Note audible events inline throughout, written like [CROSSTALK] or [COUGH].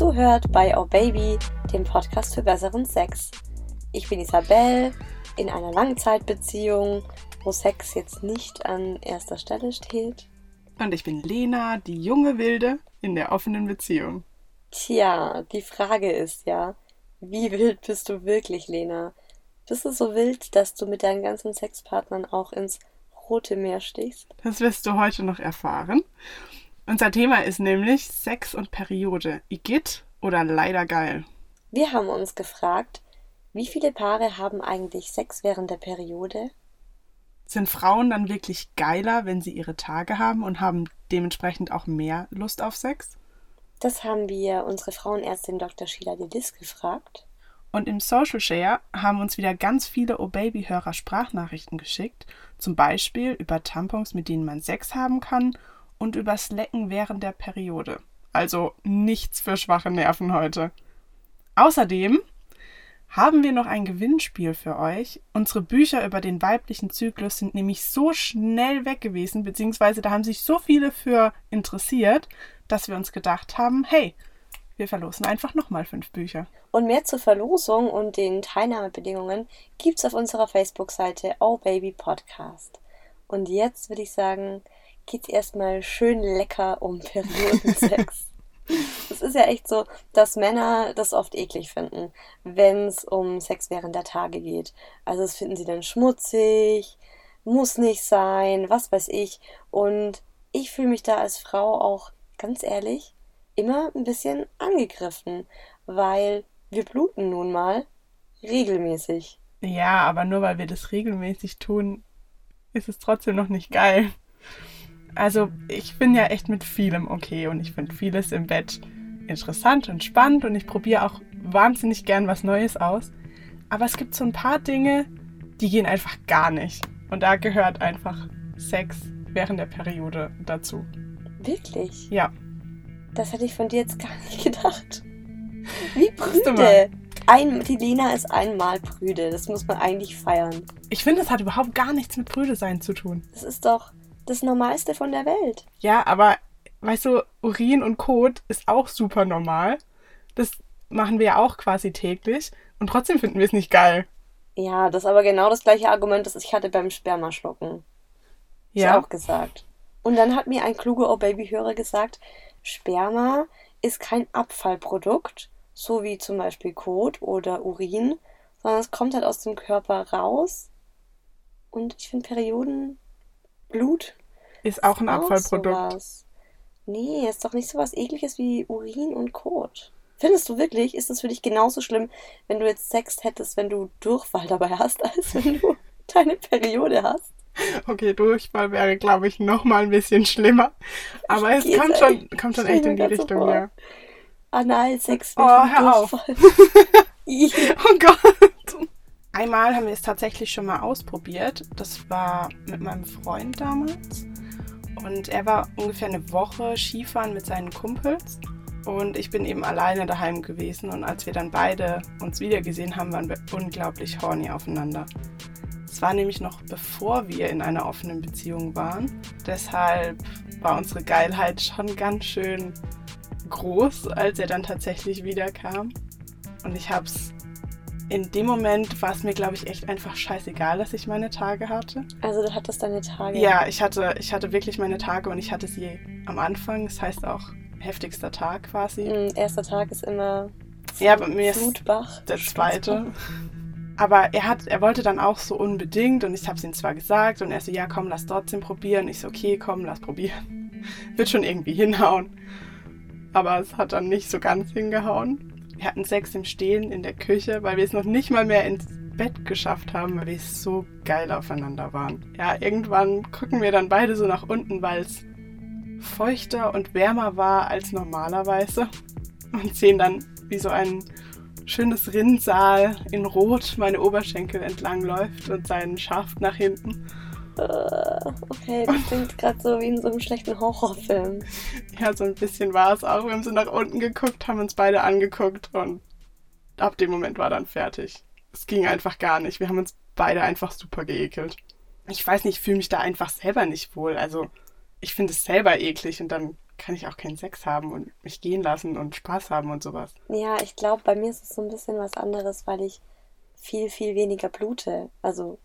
zuhört bei Oh Baby, dem Podcast für besseren Sex. Ich bin Isabel, in einer Langzeitbeziehung, wo Sex jetzt nicht an erster Stelle steht. Und ich bin Lena, die junge Wilde in der offenen Beziehung. Tja, die Frage ist ja, wie wild bist du wirklich, Lena? Bist du so wild, dass du mit deinen ganzen Sexpartnern auch ins Rote Meer stichst? Das wirst du heute noch erfahren. Unser Thema ist nämlich Sex und Periode. Igitt oder leider geil? Wir haben uns gefragt, wie viele Paare haben eigentlich Sex während der Periode? Sind Frauen dann wirklich geiler, wenn sie ihre Tage haben und haben dementsprechend auch mehr Lust auf Sex? Das haben wir unsere Frauenärztin Dr. Sheila Delis gefragt. Und im Social Share haben uns wieder ganz viele O-Baby-Hörer Sprachnachrichten geschickt, zum Beispiel über Tampons, mit denen man Sex haben kann und übers Lecken während der Periode. Also nichts für schwache Nerven heute. Außerdem haben wir noch ein Gewinnspiel für euch. Unsere Bücher über den weiblichen Zyklus sind nämlich so schnell weg gewesen, beziehungsweise da haben sich so viele für interessiert, dass wir uns gedacht haben, hey, wir verlosen einfach nochmal fünf Bücher. Und mehr zur Verlosung und den Teilnahmebedingungen gibt's auf unserer Facebook-Seite Oh Baby Podcast. Und jetzt würde ich sagen, geht's erstmal schön lecker um Periodensex. [LAUGHS] Es ist ja echt so, dass Männer das oft eklig finden, wenn es um Sex während der Tage geht. Also das finden sie dann schmutzig, muss nicht sein, was weiß ich. Und ich fühle mich da als Frau auch, ganz ehrlich, immer ein bisschen angegriffen, weil wir bluten nun mal regelmäßig. Ja, aber nur weil wir das regelmäßig tun, ist es trotzdem noch nicht geil. Also ich bin ja echt mit vielem okay und ich finde vieles im Bett interessant und spannend und ich probiere auch wahnsinnig gern was Neues aus. Aber es gibt so ein paar Dinge, die gehen einfach gar nicht. Und da gehört einfach Sex während der Periode dazu. Wirklich? Ja. Das hätte ich von dir jetzt gar nicht [LAUGHS] gedacht. Wie prüde. Ein, die Lena ist einmal prüde. Das muss man eigentlich feiern. Ich finde, das hat überhaupt gar nichts mit prüde sein zu tun. Das ist doch das Normalste von der Welt. Ja, aber weißt du, Urin und Kot ist auch super normal. Das machen wir ja auch quasi täglich und trotzdem finden wir es nicht geil. Ja, das ist aber genau das gleiche Argument, das ich hatte beim Spermaschlucken. Ja. Ich auch gesagt. Und dann hat mir ein kluger Oh-Baby-Hörer gesagt, Sperma ist kein Abfallprodukt, so wie zum Beispiel Kot oder Urin, sondern es kommt halt aus dem Körper raus. Und ich finde Perioden Blut ist auch ein Abfallprodukt. Sowas. Nee, ist doch nicht so was ekliges wie Urin und Kot. Findest du wirklich, ist es für dich genauso schlimm, wenn du jetzt Sex hättest, wenn du Durchfall dabei hast, [LAUGHS] als wenn du deine Periode hast? Okay, Durchfall wäre, glaube ich, noch mal ein bisschen schlimmer. Aber es kommt schon, kommt schon echt in die Richtung, vor. ja. Analsex. Oh, hör auf. [LAUGHS] [LAUGHS] oh Gott. Einmal haben wir es tatsächlich schon mal ausprobiert. Das war mit meinem Freund damals. Und er war ungefähr eine Woche Skifahren mit seinen Kumpels. Und ich bin eben alleine daheim gewesen. Und als wir dann beide uns wiedergesehen haben, waren wir unglaublich horny aufeinander. Es war nämlich noch bevor wir in einer offenen Beziehung waren. Deshalb war unsere Geilheit schon ganz schön groß, als er dann tatsächlich wiederkam. Und ich habe es in dem Moment war es mir, glaube ich, echt einfach scheißegal, dass ich meine Tage hatte. Also du hattest deine Tage? Ja, ich hatte, ich hatte wirklich meine Tage und ich hatte sie am Anfang. Das heißt auch heftigster Tag quasi. Mhm, erster Tag ist immer ja, bei mir Blutbach. Ist der zweite. Aber er hat, er wollte dann auch so unbedingt und ich habe es ihm zwar gesagt und er so, ja komm, lass trotzdem probieren. Ich so, okay, komm, lass probieren. [LAUGHS] Wird schon irgendwie hinhauen. Aber es hat dann nicht so ganz hingehauen. Wir hatten Sex im Stehen in der Küche, weil wir es noch nicht mal mehr ins Bett geschafft haben, weil wir so geil aufeinander waren. Ja, irgendwann gucken wir dann beide so nach unten, weil es feuchter und wärmer war als normalerweise und sehen dann, wie so ein schönes Rinnsal in Rot meine Oberschenkel entlang läuft und seinen Schaft nach hinten. Uh, okay, das klingt gerade so wie in so einem schlechten Horrorfilm. Ja, so ein bisschen war es auch. Wir haben so nach unten geguckt, haben uns beide angeguckt und ab dem Moment war dann fertig. Es ging einfach gar nicht. Wir haben uns beide einfach super geekelt. Ich weiß nicht, ich fühle mich da einfach selber nicht wohl. Also, ich finde es selber eklig und dann kann ich auch keinen Sex haben und mich gehen lassen und Spaß haben und sowas. Ja, ich glaube, bei mir ist es so ein bisschen was anderes, weil ich viel, viel weniger blute. Also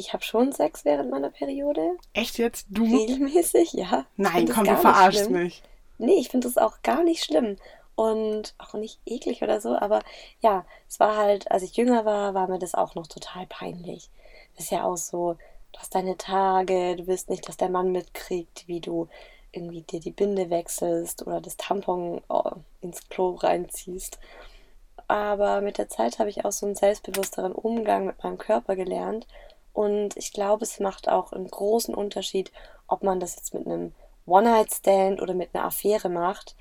ich habe schon Sex während meiner Periode. Echt jetzt? Du? Regelmäßig, ja. Nein, komm, du verarschst mich. Nee, ich finde das auch gar nicht schlimm. Und auch nicht eklig oder so, aber ja, es war halt, als ich jünger war, war mir das auch noch total peinlich. Das ist ja auch so, du hast deine Tage, du willst nicht, dass der Mann mitkriegt, wie du irgendwie dir die Binde wechselst oder das Tampon oh, ins Klo reinziehst. Aber mit der Zeit habe ich auch so einen selbstbewussteren Umgang mit meinem Körper gelernt und ich glaube, es macht auch einen großen Unterschied, ob man das jetzt mit einem One-Night-Stand oder mit einer Affäre macht.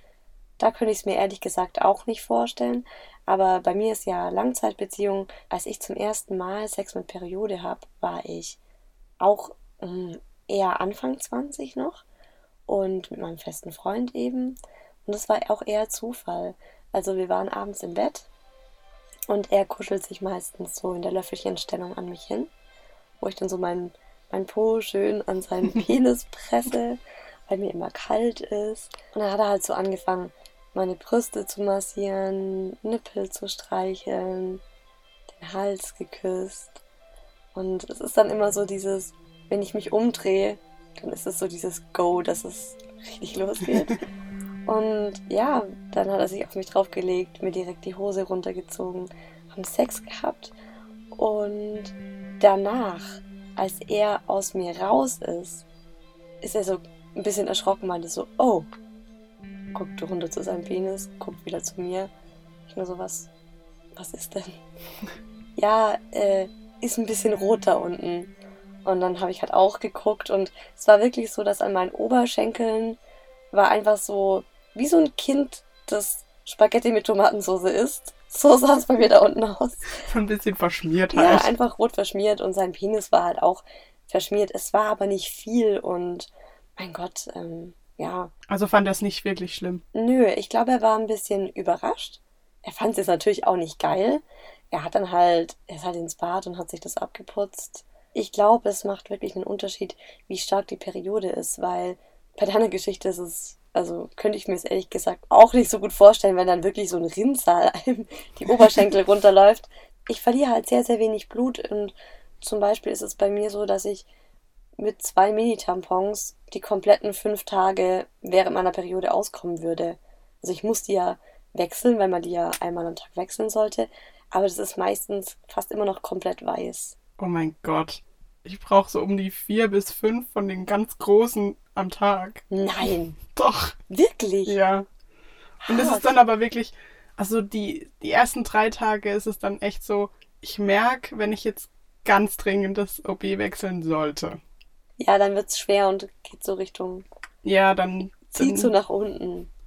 Da könnte ich es mir ehrlich gesagt auch nicht vorstellen. Aber bei mir ist ja Langzeitbeziehung. Als ich zum ersten Mal Sex mit Periode habe, war ich auch ähm, eher Anfang 20 noch und mit meinem festen Freund eben. Und das war auch eher Zufall. Also wir waren abends im Bett und er kuschelt sich meistens so in der Löffelchenstellung an mich hin wo ich dann so mein, mein Po schön an seinen [LAUGHS] Penis presse, weil mir immer kalt ist. Und dann hat er halt so angefangen, meine Brüste zu massieren, Nippel zu streicheln, den Hals geküsst. Und es ist dann immer so dieses, wenn ich mich umdrehe, dann ist es so dieses Go, dass es richtig losgeht. [LAUGHS] Und ja, dann hat er sich auf mich draufgelegt, mir direkt die Hose runtergezogen, haben Sex gehabt. Und danach, als er aus mir raus ist, ist er so ein bisschen erschrocken, meinte so, oh, guckt runter zu seinem Penis, guckt wieder zu mir. Ich nur so, was, was ist denn? [LAUGHS] ja, äh, ist ein bisschen rot da unten. Und dann habe ich halt auch geguckt und es war wirklich so, dass an meinen Oberschenkeln war einfach so, wie so ein Kind, das Spaghetti mit Tomatensauce isst. So sah es bei mir da unten aus. Ein bisschen verschmiert halt. Ja, einfach rot verschmiert und sein Penis war halt auch verschmiert. Es war aber nicht viel und mein Gott, ähm, ja. Also fand er es nicht wirklich schlimm? Nö, ich glaube, er war ein bisschen überrascht. Er fand es jetzt natürlich auch nicht geil. Er hat dann halt, er ist halt ins Bad und hat sich das abgeputzt. Ich glaube, es macht wirklich einen Unterschied, wie stark die Periode ist, weil bei deiner Geschichte ist es also könnte ich mir es ehrlich gesagt auch nicht so gut vorstellen, wenn dann wirklich so ein Rinnsal einem [LAUGHS] die Oberschenkel runterläuft. Ich verliere halt sehr, sehr wenig Blut und zum Beispiel ist es bei mir so, dass ich mit zwei Mini-Tampons die kompletten fünf Tage während meiner Periode auskommen würde. Also ich muss die ja wechseln, weil man die ja einmal am Tag wechseln sollte. Aber das ist meistens fast immer noch komplett weiß. Oh mein Gott. Ich brauche so um die vier bis fünf von den ganz großen am Tag. Nein. Doch. Wirklich? Ja. Und es ist dann aber wirklich, also die, die ersten drei Tage ist es dann echt so, ich merke, wenn ich jetzt ganz dringend das OB wechseln sollte. Ja, dann wird es schwer und geht so Richtung. Ja, dann. Zieht so nach unten. [LAUGHS]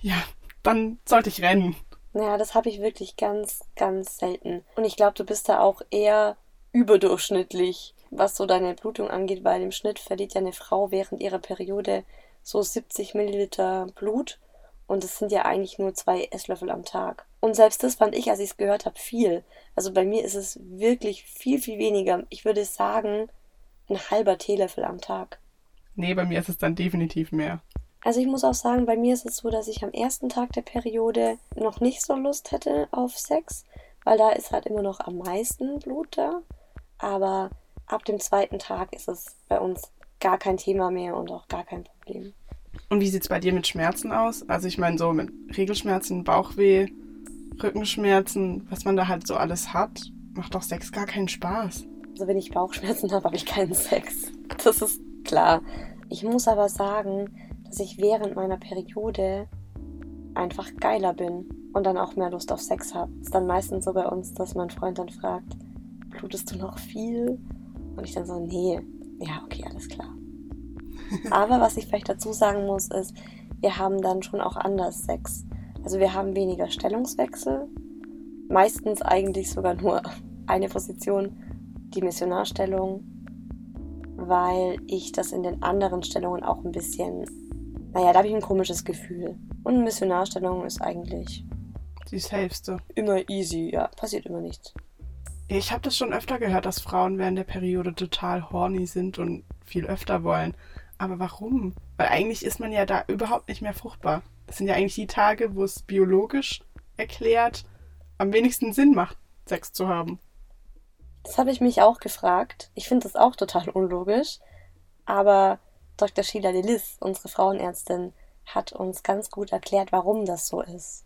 Ja, dann sollte ich rennen. Ja, das habe ich wirklich ganz, ganz selten. Und ich glaube, du bist da auch eher überdurchschnittlich was so deine Blutung angeht, weil im Schnitt verliert ja eine Frau während ihrer Periode so 70 Milliliter Blut und es sind ja eigentlich nur zwei Esslöffel am Tag. Und selbst das fand ich, als ich es gehört habe, viel. Also bei mir ist es wirklich viel, viel weniger. Ich würde sagen, ein halber Teelöffel am Tag. Nee, bei mir ist es dann definitiv mehr. Also ich muss auch sagen, bei mir ist es so, dass ich am ersten Tag der Periode noch nicht so Lust hätte auf Sex, weil da ist halt immer noch am meisten Blut da. Aber ab dem zweiten Tag ist es bei uns gar kein Thema mehr und auch gar kein Problem. Und wie sieht es bei dir mit Schmerzen aus? Also ich meine so mit Regelschmerzen, Bauchweh, Rückenschmerzen, was man da halt so alles hat, macht doch Sex gar keinen Spaß. Also wenn ich Bauchschmerzen [LAUGHS] habe, habe ich keinen Sex. Das ist klar. Ich muss aber sagen, dass ich während meiner Periode einfach geiler bin und dann auch mehr Lust auf Sex habe. Ist dann meistens so bei uns, dass mein Freund dann fragt, blutest du noch viel? Und ich dann so, nee, ja, okay, alles klar. Aber was ich vielleicht dazu sagen muss, ist, wir haben dann schon auch anders Sex. Also wir haben weniger Stellungswechsel. Meistens eigentlich sogar nur eine Position, die Missionarstellung, weil ich das in den anderen Stellungen auch ein bisschen, naja, da habe ich ein komisches Gefühl. Und Missionarstellung ist eigentlich die safeste. Immer easy, ja, passiert immer nichts. Ich habe das schon öfter gehört, dass Frauen während der Periode total horny sind und viel öfter wollen. Aber warum? Weil eigentlich ist man ja da überhaupt nicht mehr fruchtbar. Das sind ja eigentlich die Tage, wo es biologisch erklärt am wenigsten Sinn macht, Sex zu haben. Das habe ich mich auch gefragt. Ich finde das auch total unlogisch. Aber Dr. Sheila Delis, unsere Frauenärztin, hat uns ganz gut erklärt, warum das so ist.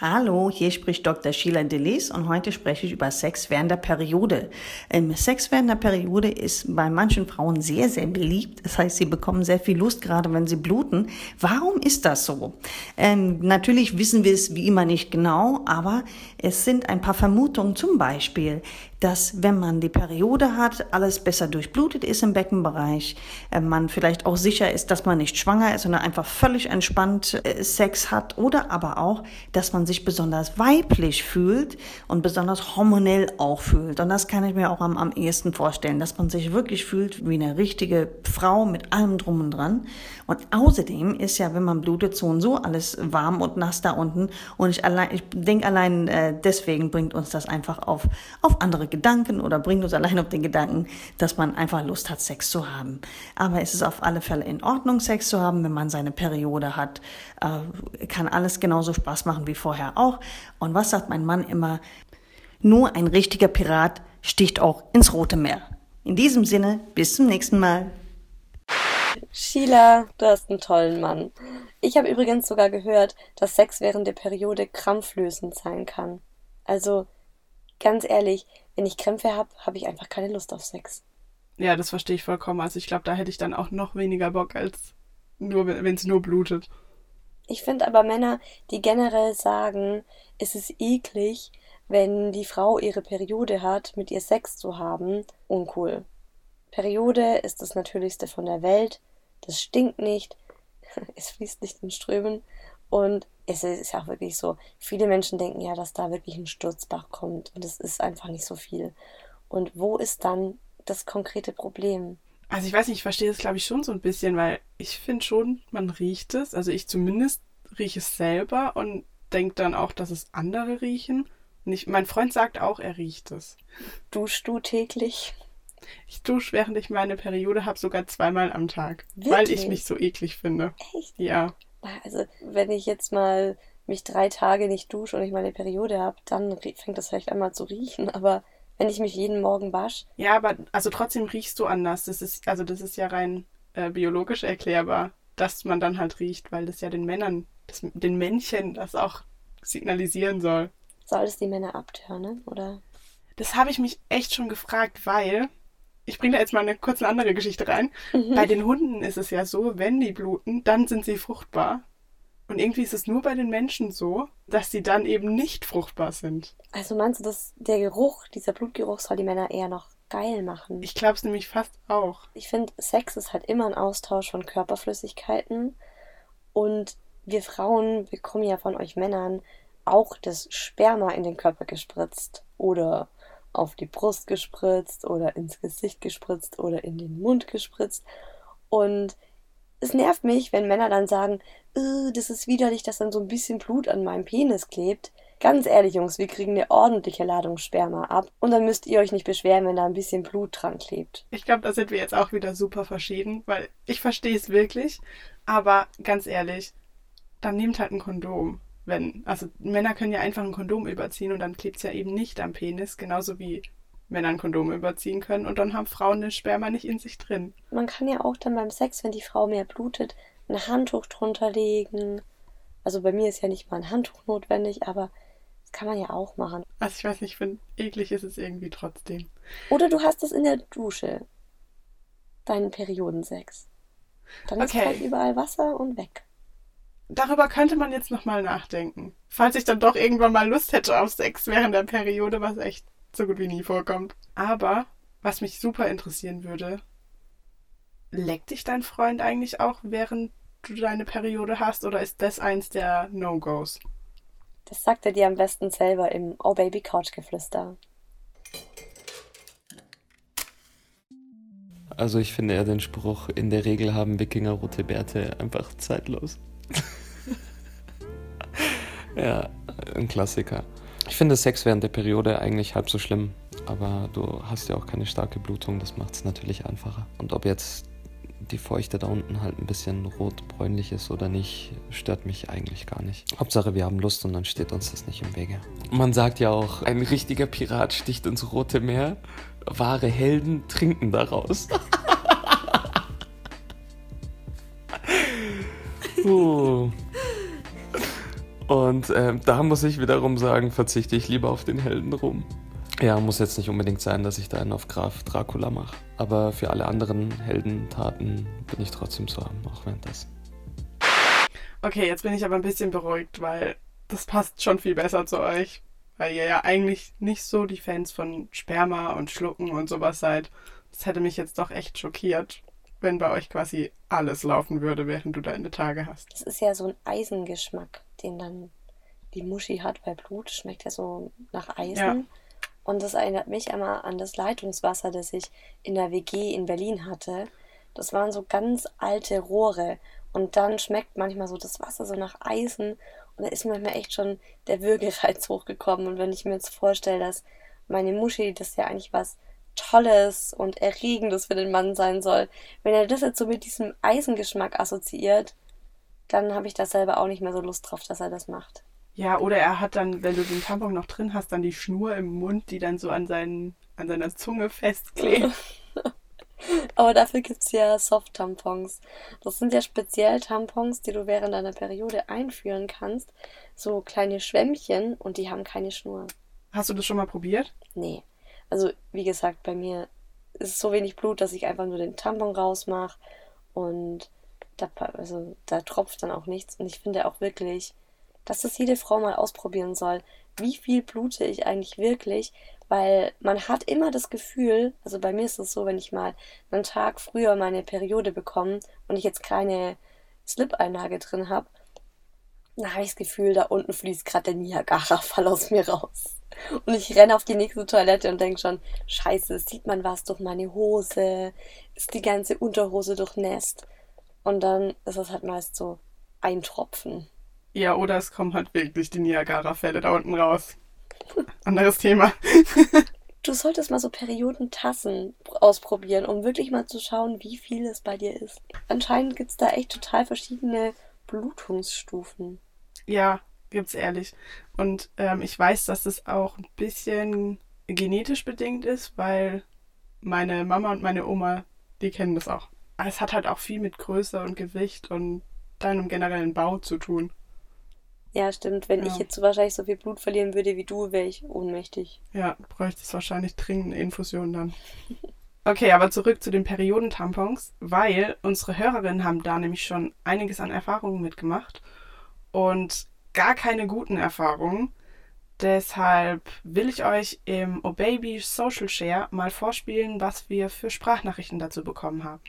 Hallo, hier spricht Dr. Sheila Delis und heute spreche ich über Sex während der Periode. Ähm, Sex während der Periode ist bei manchen Frauen sehr, sehr beliebt. Das heißt, sie bekommen sehr viel Lust, gerade wenn sie bluten. Warum ist das so? Ähm, natürlich wissen wir es wie immer nicht genau, aber es sind ein paar Vermutungen. Zum Beispiel, dass wenn man die Periode hat, alles besser durchblutet ist im Beckenbereich, äh, man vielleicht auch sicher ist, dass man nicht schwanger ist, sondern einfach völlig entspannt äh, Sex hat oder aber auch, dass man sich besonders weiblich fühlt und besonders hormonell auch fühlt. Und das kann ich mir auch am, am ehesten vorstellen, dass man sich wirklich fühlt wie eine richtige Frau mit allem drum und dran. Und außerdem ist ja, wenn man blutet, so und so alles warm und nass da unten. Und ich, allein, ich denke allein äh, deswegen bringt uns das einfach auf, auf andere Gedanken oder bringt uns allein auf den Gedanken, dass man einfach Lust hat, Sex zu haben. Aber es ist auf alle Fälle in Ordnung, Sex zu haben, wenn man seine Periode hat. Äh, kann alles genauso Spaß machen wie vorher auch. Und was sagt mein Mann immer? Nur ein richtiger Pirat sticht auch ins Rote Meer. In diesem Sinne, bis zum nächsten Mal. Sheila, du hast einen tollen Mann. Ich habe übrigens sogar gehört, dass Sex während der Periode krampflösend sein kann. Also, ganz ehrlich, wenn ich Krämpfe habe, habe ich einfach keine Lust auf Sex. Ja, das verstehe ich vollkommen. Also ich glaube, da hätte ich dann auch noch weniger Bock, als nur, wenn es nur blutet. Ich finde aber Männer, die generell sagen, es ist eklig, wenn die Frau ihre Periode hat, mit ihr Sex zu haben, uncool. Periode ist das Natürlichste von der Welt. Das stinkt nicht. [LAUGHS] Es fließt nicht in Strömen. Und es ist ja auch wirklich so, viele Menschen denken ja, dass da wirklich ein Sturzbach kommt und es ist einfach nicht so viel. Und wo ist dann das konkrete Problem? Also ich weiß nicht, ich verstehe das glaube ich schon so ein bisschen, weil ich finde schon, man riecht es. Also ich zumindest rieche es selber und denke dann auch, dass es andere riechen. Und ich, mein Freund sagt auch, er riecht es. Duschst du täglich? Ich dusche, während ich meine Periode habe, sogar zweimal am Tag. Wirklich? Weil ich mich so eklig finde. Echt? Ja. Also, wenn ich jetzt mal mich drei Tage nicht dusche und ich meine Periode habe, dann fängt das vielleicht einmal zu riechen. [LAUGHS] Aber wenn ich mich jeden Morgen wasche. Ja, aber also trotzdem riechst du anders. Das ist, also das ist ja rein äh, biologisch erklärbar, dass man dann halt riecht, weil das ja den Männern, das, den Männchen das auch signalisieren soll. Soll es die Männer abtören, oder? Das habe ich mich echt schon gefragt, weil ich bringe da jetzt mal eine kurze andere Geschichte rein. Mhm. Bei den Hunden ist es ja so, wenn die bluten, dann sind sie fruchtbar. Und irgendwie ist es nur bei den Menschen so, dass sie dann eben nicht fruchtbar sind. Also meinst du, dass der Geruch, dieser Blutgeruch soll die Männer eher noch geil machen? Ich glaube es nämlich fast auch. Ich finde, Sex ist halt immer ein Austausch von Körperflüssigkeiten. Und wir Frauen bekommen ja von euch Männern auch das Sperma in den Körper gespritzt. Oder auf die Brust gespritzt oder ins Gesicht gespritzt oder in den Mund gespritzt. Und es nervt mich, wenn Männer dann sagen, äh, das ist widerlich, dass dann so ein bisschen Blut an meinem Penis klebt. Ganz ehrlich, Jungs, wir kriegen eine ordentliche Ladung Sperma ab und dann müsst ihr euch nicht beschweren, wenn da ein bisschen Blut dran klebt. Ich glaube, da sind wir jetzt auch wieder super verschieden, weil ich verstehe es wirklich, aber ganz ehrlich, dann nehmt halt ein Kondom wenn, also Männer können ja einfach ein Kondom überziehen und dann klebt es ja eben nicht am Penis, genauso wie Männer ein Kondom überziehen können und dann haben Frauen den Sperma nicht in sich drin. Man kann ja auch dann beim Sex, wenn die Frau mehr blutet, ein Handtuch drunter legen. Also bei mir ist ja nicht mal ein Handtuch notwendig, aber das kann man ja auch machen. Also ich weiß nicht, ich finde, eklig ist es irgendwie trotzdem. Oder du hast es in der Dusche. Deinen Periodensex. Dann okay. ist halt überall Wasser und weg darüber könnte man jetzt nochmal nachdenken. Falls ich dann doch irgendwann mal Lust hätte auf Sex während der Periode, was echt so gut wie nie vorkommt. Aber, was mich super interessieren würde, leckt dich dein Freund eigentlich auch, während du deine Periode hast, oder ist das eins der No-Gos? Das sagt er dir am besten selber im Oh Baby Couch Geflüster. Also ich finde ja den Spruch, in der Regel haben Wikinger rote Bärte einfach zeitlos. [LAUGHS] Ja, ein Klassiker. Ich finde Sex während der Periode eigentlich halb so schlimm, aber du hast ja auch keine starke Blutung, das macht es natürlich einfacher. Und ob jetzt die Feuchte da unten halt ein bisschen rot-bräunlich ist oder nicht, stört mich eigentlich gar nicht. Hauptsache, wir haben Lust und dann steht uns das nicht im Wege. Man sagt ja auch, ein richtiger Pirat sticht ins Rote Meer. Wahre Helden trinken daraus. [LAUGHS] uh. Und äh, da muss ich wiederum sagen, verzichte ich lieber auf den Helden rum. Ja, muss jetzt nicht unbedingt sein, dass ich da einen auf Graf Dracula mache. Aber für alle anderen Heldentaten bin ich trotzdem zu haben, auch währenddessen. Okay, jetzt bin ich aber ein bisschen beruhigt, weil das passt schon viel besser zu euch. Weil ihr ja eigentlich nicht so die Fans von Sperma und Schlucken und sowas seid. Das hätte mich jetzt doch echt schockiert, wenn bei euch quasi alles laufen würde, während du deine Tage hast. Das ist ja so ein Eisengeschmack, den dann die Muschi hat, weil Blut schmeckt ja so nach Eisen. Ja. Und das erinnert mich einmal an das Leitungswasser, das ich in der WG in Berlin hatte. Das waren so ganz alte Rohre. Und dann schmeckt manchmal so das Wasser so nach Eisen. Und da ist manchmal echt schon der Würgereiz [LAUGHS] hochgekommen. Und wenn ich mir jetzt vorstelle, dass meine Muschi, das ja eigentlich was Tolles und Erregendes für den Mann sein soll, wenn er das jetzt so mit diesem Eisengeschmack assoziiert, dann habe ich da selber auch nicht mehr so Lust drauf, dass er das macht. Ja, oder er hat dann, wenn du den Tampon noch drin hast, dann die Schnur im Mund, die dann so an, seinen, an seiner Zunge festklebt. [LAUGHS] Aber dafür gibt es ja Soft-Tampons. Das sind ja speziell Tampons, die du während deiner Periode einführen kannst. So kleine Schwämmchen und die haben keine Schnur. Hast du das schon mal probiert? Nee. Also, wie gesagt, bei mir ist es so wenig Blut, dass ich einfach nur den Tampon rausmache und da, also, da tropft dann auch nichts. Und ich finde auch wirklich, dass das jede Frau mal ausprobieren soll. Wie viel blute ich eigentlich wirklich? Weil man hat immer das Gefühl, also bei mir ist es so, wenn ich mal einen Tag früher meine Periode bekomme und ich jetzt keine Slip-Einlage drin habe, dann habe ich das Gefühl, da unten fließt gerade der Niagara-Fall aus mir raus. Und ich renne auf die nächste Toilette und denke schon, scheiße, sieht man was durch meine Hose? Ist die ganze Unterhose durchnässt? Und dann ist es halt meist so ein Tropfen. Ja, oder es kommen halt wirklich die Niagara-Fälle da unten raus. [LAUGHS] Anderes Thema. du solltest mal so Periodentassen ausprobieren, um wirklich mal zu schauen, wie viel es bei dir ist. Anscheinend gibt es da echt total verschiedene Blutungsstufen. Ja, gibt's ehrlich. Und ähm, ich weiß, dass das auch ein bisschen genetisch bedingt ist, weil meine Mama und meine Oma, die kennen das auch. Es hat halt auch viel mit Größe und Gewicht und deinem generellen Bau zu tun. Ja, stimmt. Wenn ja. ich jetzt wahrscheinlich so viel Blut verlieren würde wie du, wäre ich ohnmächtig. Ja, bräuchte es wahrscheinlich dringend eine Infusion dann. [LAUGHS] Okay, aber zurück zu den Periodentampons, weil unsere Hörerinnen haben da nämlich schon einiges an Erfahrungen mitgemacht und gar keine guten Erfahrungen. Deshalb will ich euch im Obaby Social Share mal vorspielen, was wir für Sprachnachrichten dazu bekommen haben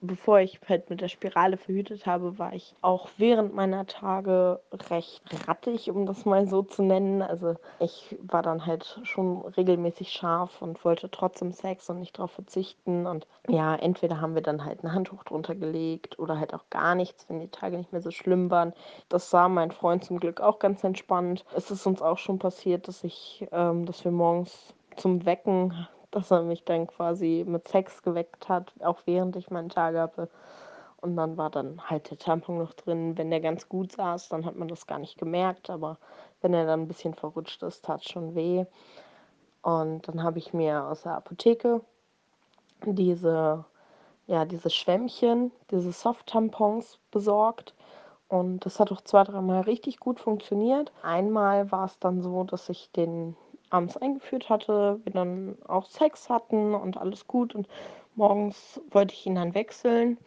bevor ich halt mit der Spirale verhütet habe, war ich auch während meiner Tage recht rattig, um das mal so zu nennen. Also ich war dann halt schon regelmäßig scharf und wollte trotzdem Sex und nicht darauf verzichten. Und ja, entweder haben wir dann halt ein Handtuch drunter gelegt oder halt auch gar nichts, wenn die Tage nicht mehr so schlimm waren. Das sah mein Freund zum Glück auch ganz entspannt. Es ist uns auch schon passiert, dass ich, ähm, dass wir morgens zum Wecken dass er mich dann quasi mit Sex geweckt hat, auch während ich meinen Tag hatte. Und dann war dann halt der Tampon noch drin. Wenn der ganz gut saß, dann hat man das gar nicht gemerkt, aber wenn er dann ein bisschen verrutscht ist, tat schon weh. Und dann habe ich mir aus der Apotheke diese, ja, diese Schwämmchen, diese Soft-Tampons besorgt. Und das hat auch zwei, dreimal richtig gut funktioniert. Einmal war es dann so, dass ich den abends eingeführt hatte, wir dann auch Sex hatten und alles gut. Und morgens wollte ich ihn dann wechseln.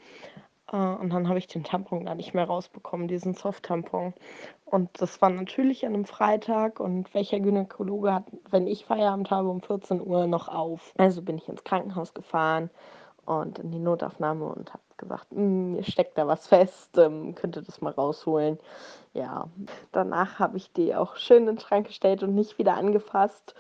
Äh, und dann habe ich den Tampon gar nicht mehr rausbekommen, diesen Soft-Tampon. Und das war natürlich an einem Freitag. Und welcher Gynäkologe hat, wenn ich Feierabend habe, um 14 Uhr noch auf? Also bin ich ins Krankenhaus gefahren und in die Notaufnahme und habe gesagt, hm, mir steckt da was fest, ähm, könnte das mal rausholen. Ja, danach habe ich die auch schön in den Schrank gestellt und nicht wieder angefasst.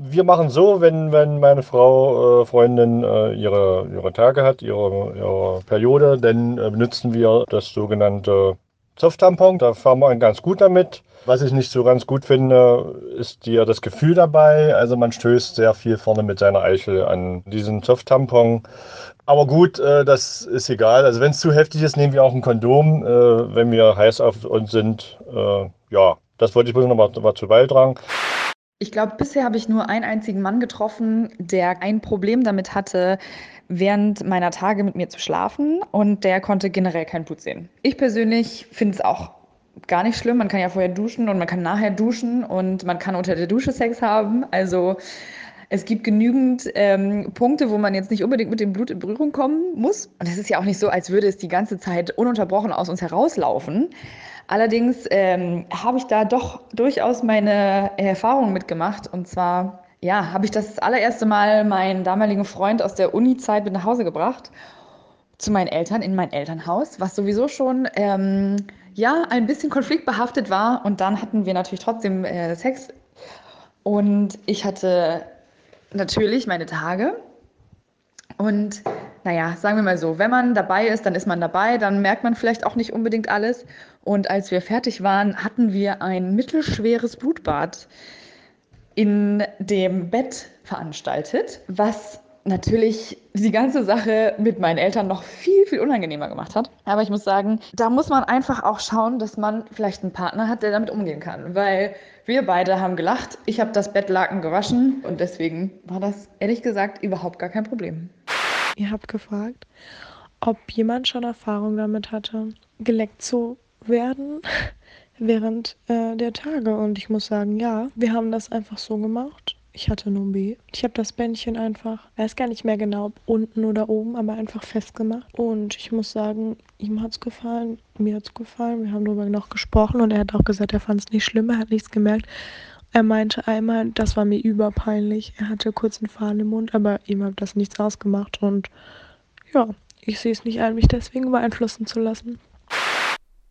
Wir machen so, wenn, wenn meine Frau, äh, Freundin äh, ihre, ihre Tage hat, ihre, ihre Periode, dann äh, benutzen wir das sogenannte Soft-Tampon, da fahren wir ganz gut damit. Was ich nicht so ganz gut finde, ist dir das Gefühl dabei. Also man stößt sehr viel vorne mit seiner Eichel an diesen Soft-Tampon. Aber gut, äh, das ist egal. Also wenn es zu heftig ist, nehmen wir auch ein Kondom, äh, wenn wir heiß auf uns sind. Äh, ja, das wollte ich bloß noch mal, noch mal zu beitragen. Ich glaube, bisher habe ich nur einen einzigen Mann getroffen, der ein Problem damit hatte, während meiner Tage mit mir zu schlafen und der konnte generell kein Blut sehen. Ich persönlich finde es auch gar nicht schlimm. Man kann ja vorher duschen und man kann nachher duschen und man kann unter der Dusche Sex haben. Also es gibt genügend ähm, Punkte, wo man jetzt nicht unbedingt mit dem Blut in Berührung kommen muss. Und es ist ja auch nicht so, als würde es die ganze Zeit ununterbrochen aus uns herauslaufen. Allerdings ähm, habe ich da doch durchaus meine Erfahrungen mitgemacht. Und zwar, ja, habe ich das allererste Mal meinen damaligen Freund aus der Uni-Zeit mit nach Hause gebracht. Zu meinen Eltern in mein Elternhaus, was sowieso schon ähm, ja ein bisschen konfliktbehaftet war. Und dann hatten wir natürlich trotzdem äh, Sex. Und ich hatte natürlich meine Tage. Und naja, sagen wir mal so, wenn man dabei ist, dann ist man dabei, dann merkt man vielleicht auch nicht unbedingt alles. Und als wir fertig waren, hatten wir ein mittelschweres Blutbad in dem Bett veranstaltet, was natürlich die ganze Sache mit meinen Eltern noch viel, viel unangenehmer gemacht hat. Aber ich muss sagen, da muss man einfach auch schauen, dass man vielleicht einen Partner hat, der damit umgehen kann. Weil wir beide haben gelacht, ich habe das Bettlaken gewaschen und deswegen war das ehrlich gesagt überhaupt gar kein Problem. Ihr habt gefragt, ob jemand schon Erfahrung damit hatte, geleckt zu werden während äh, der Tage. Und ich muss sagen, ja, wir haben das einfach so gemacht. Ich hatte nur B. Ich habe das Bändchen einfach, weiß gar nicht mehr genau, unten oder oben, aber einfach festgemacht. Und ich muss sagen, ihm hat es gefallen, mir hat es gefallen. Wir haben darüber noch gesprochen und er hat auch gesagt, er fand es nicht schlimm, er hat nichts gemerkt. Er meinte einmal, das war mir überpeinlich. Er hatte kurz einen Faden im Mund, aber ihm hat das nichts ausgemacht. Und ja, ich sehe es nicht ein, mich deswegen beeinflussen zu lassen.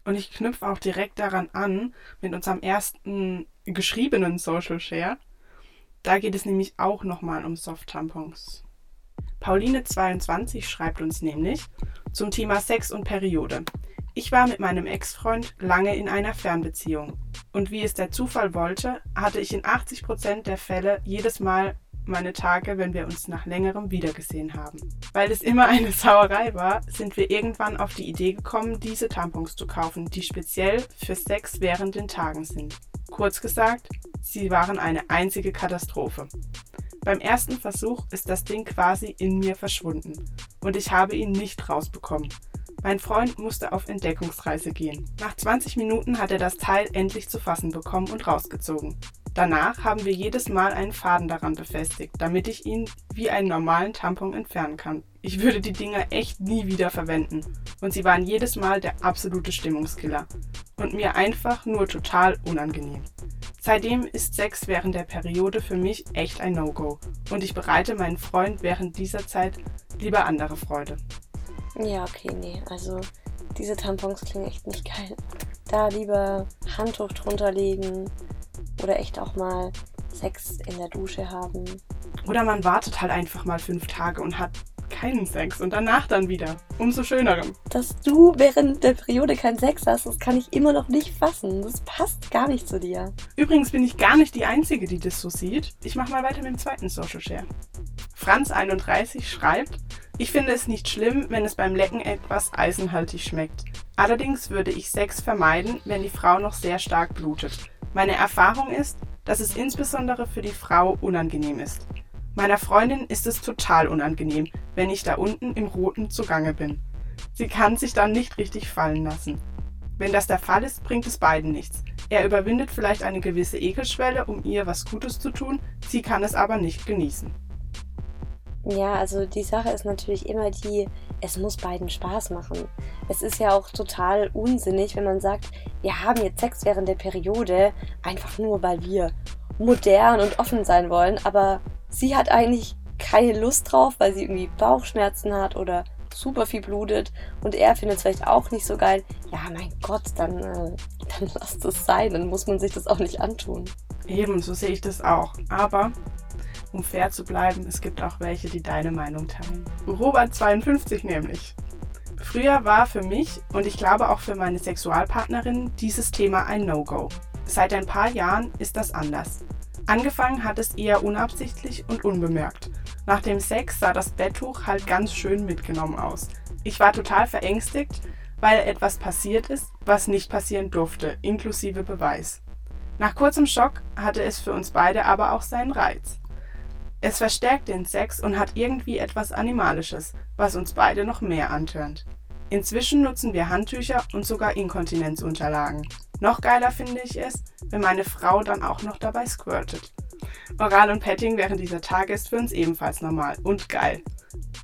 Und ich knüpfe auch direkt daran an mit unserem ersten geschriebenen Social Share. Da geht es nämlich auch nochmal um Soft-Tampons. Pauline22 schreibt uns nämlich zum Thema Sex und Periode. Ich war mit meinem Ex-Freund lange in einer Fernbeziehung. Und wie es der Zufall wollte, hatte ich in 80% der Fälle jedes Mal meine Tage, wenn wir uns nach längerem wiedergesehen haben. Weil es immer eine [LAUGHS] Sauerei war, sind wir irgendwann auf die Idee gekommen, diese Tampons zu kaufen, die speziell für Sex während den Tagen sind. Kurz gesagt, sie waren eine einzige Katastrophe. Beim ersten Versuch ist das Ding quasi in mir verschwunden und ich habe ihn nicht rausbekommen. Mein Freund musste auf Entdeckungsreise gehen. Nach 20 Minuten hat er das Teil endlich zu fassen bekommen und rausgezogen. Danach haben wir jedes Mal einen Faden daran befestigt, damit ich ihn wie einen normalen Tampon entfernen kann. Ich würde die Dinger echt nie wieder verwenden und sie waren jedes Mal der absolute Stimmungskiller und mir einfach nur total unangenehm. Seitdem ist Sex während der Periode für mich echt ein No-Go und ich bereite meinen Freund während dieser Zeit lieber andere Freude. Ja, okay, nee. Also diese Tampons klingen echt nicht geil. Da lieber Handtuch drunter legen oder echt auch mal Sex in der Dusche haben. Oder man wartet halt einfach mal fünf Tage und hat keinen Sex und danach dann wieder. Umso schönerem. Dass du während der Periode keinen Sex hast, das kann ich immer noch nicht fassen. Das passt gar nicht zu dir. Übrigens bin ich gar nicht die Einzige, die das so sieht. Ich mache mal weiter mit dem zweiten Social Share. Franz31 schreibt, ich finde es nicht schlimm, wenn es beim Lecken etwas eisenhaltig schmeckt. Allerdings würde ich Sex vermeiden, wenn die Frau noch sehr stark blutet. Meine Erfahrung ist, dass es insbesondere für die Frau unangenehm ist. Meiner Freundin ist es total unangenehm, wenn ich da unten im Roten zugange bin. Sie kann sich dann nicht richtig fallen lassen. Wenn das der Fall ist, bringt es beiden nichts. Er überwindet vielleicht eine gewisse Ekelschwelle, um ihr was Gutes zu tun, sie kann es aber nicht genießen. Ja, also die Sache ist natürlich immer die, es muss beiden Spaß machen. Es ist ja auch total unsinnig, wenn man sagt, wir haben jetzt Sex während der Periode, einfach nur weil wir modern und offen sein wollen, aber sie hat eigentlich keine Lust drauf, weil sie irgendwie Bauchschmerzen hat oder super viel blutet und er findet es vielleicht auch nicht so geil. Ja, mein Gott, dann, äh, dann [LAUGHS] lasst es sein, dann muss man sich das auch nicht antun. Eben, so sehe ich das auch. Aber um fair zu bleiben, es gibt auch welche, die deine Meinung teilen. Robert52 nämlich. Früher war für mich und ich glaube auch für meine Sexualpartnerin dieses Thema ein No-Go. Seit ein paar Jahren ist das anders. Angefangen hat es eher unabsichtlich und unbemerkt. Nach dem Sex sah das Betttuch halt ganz schön mitgenommen aus. Ich war total verängstigt, weil etwas passiert ist, was nicht passieren durfte, inklusive Beweis. Nach kurzem Schock hatte es für uns beide aber auch seinen Reiz. Es verstärkt den Sex und hat irgendwie etwas Animalisches, was uns beide noch mehr antörnt. Inzwischen nutzen wir Handtücher und sogar Inkontinenzunterlagen. Noch geiler finde ich es, wenn meine Frau dann auch noch dabei squirtet. Oral und Petting während dieser Tage ist für uns ebenfalls normal und geil.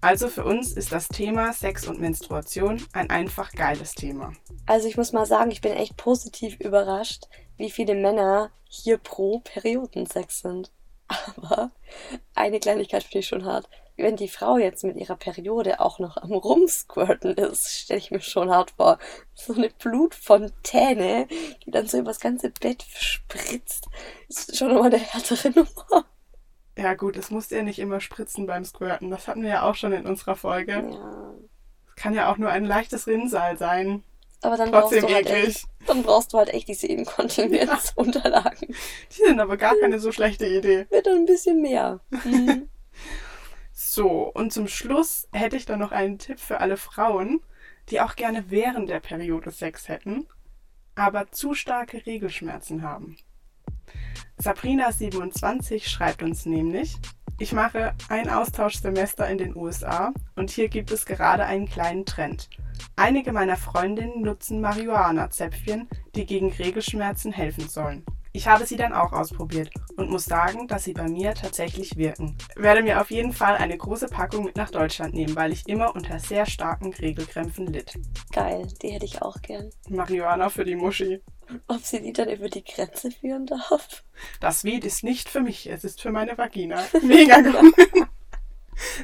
Also für uns ist das Thema Sex und Menstruation ein einfach geiles Thema. Also ich muss mal sagen, ich bin echt positiv überrascht, wie viele Männer hier pro Periodensex sind. Aber eine Kleinigkeit finde ich schon hart. Wenn die Frau jetzt mit ihrer Periode auch noch am Rumsquirten ist, stelle ich mir schon hart vor. So eine Blutfontäne, die dann so über das ganze Bett spritzt, ist schon nochmal eine härtere [LAUGHS] Nummer. Ja gut, es muss ja nicht immer spritzen beim Squirten. Das hatten wir ja auch schon in unserer Folge. Ja. Es kann ja auch nur ein leichtes Rinnsal sein. Aber dann Trotzdem brauchst, du halt echt, dann brauchst du halt echt diese Inkontinenzunterlagen. [LAUGHS] Ja. Die sind aber gar keine so schlechte Idee. Wird dann ein bisschen mehr. Mhm. so, und zum Schluss hätte ich dann noch einen Tipp für alle Frauen, die auch gerne während der Periode Sex hätten, aber zu starke Regelschmerzen haben. Sabrina27 schreibt uns nämlich, ich mache ein Austauschsemester in den USA und hier gibt es gerade einen kleinen Trend. Einige meiner Freundinnen nutzen Marihuana-Zäpfchen, die gegen Regelschmerzen helfen sollen. Ich habe sie dann auch ausprobiert und muss sagen, dass sie bei mir tatsächlich wirken. Werde mir auf jeden Fall eine große Packung mit nach Deutschland nehmen, weil ich immer unter sehr starken Regelkrämpfen litt. Geil, die hätte ich auch gern. Marihuana für die Muschi. Ob sie die dann über die Grenze führen darf? Das Weed ist nicht für mich, es ist für meine Vagina. Mega gut. [LAUGHS]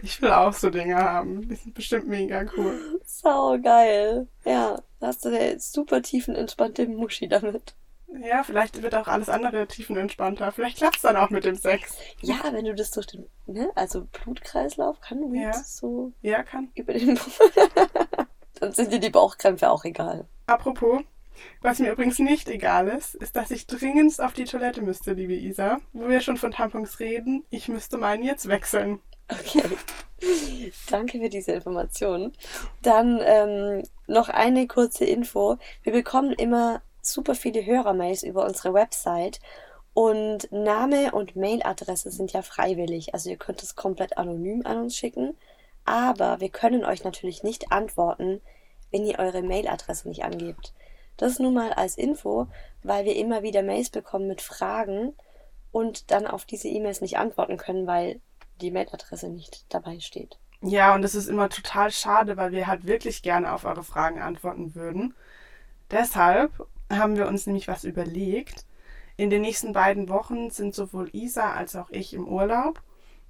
Ich will auch so Dinge haben. Die sind bestimmt mega cool. Sau geil. Ja, da hast du eine super tiefenentspannte Muschi damit. Ja, vielleicht wird auch alles andere tiefenentspannter. Vielleicht klappt es dann auch mit dem Sex. Ja, wenn du das durch den, ne, also Blutkreislauf kann Weed ja. so. Ja, kann. Über den [LAUGHS] Dann sind dir die Bauchkrämpfe auch egal. Apropos, was mir übrigens nicht egal ist, ist, dass ich dringendst auf die Toilette müsste, liebe Isa. Wo wir schon von Tampons reden, ich müsste meinen jetzt wechseln. Okay. Danke für diese Information. Dann ähm, noch eine kurze Info. Wir bekommen immer super viele Hörermails über unsere Website und Name und Mailadresse sind ja freiwillig. Also ihr könnt es komplett anonym an uns schicken. Aber wir können euch natürlich nicht antworten, wenn ihr eure Mailadresse nicht angebt. Das nur mal als Info, weil wir immer wieder Mails bekommen mit Fragen und dann auf diese E-Mails nicht antworten können, weil die Mailadresse nicht dabei steht. Ja, und das ist immer total schade, weil wir halt wirklich gerne auf eure Fragen antworten würden. Deshalb haben wir uns nämlich was überlegt. In den nächsten beiden Wochen sind sowohl Isa als auch ich im Urlaub.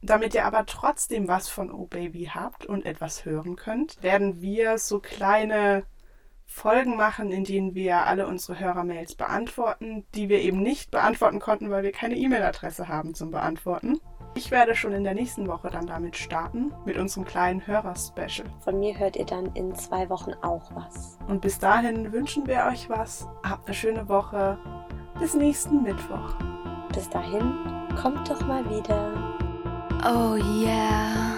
Damit ihr aber trotzdem was von Oh Baby habt und etwas hören könnt, werden wir so kleine Folgen machen, in denen wir alle unsere Hörermails beantworten, die wir eben nicht beantworten konnten, weil wir keine E-Mail-Adresse haben zum Beantworten. Ich werde schon in der nächsten Woche dann damit starten, mit unserem kleinen Hörer-Special. Von mir hört ihr dann in zwei Wochen auch was. Und bis dahin wünschen wir euch was. Habt eine schöne Woche. Bis nächsten Mittwoch. Bis dahin, kommt doch mal wieder. Oh yeah.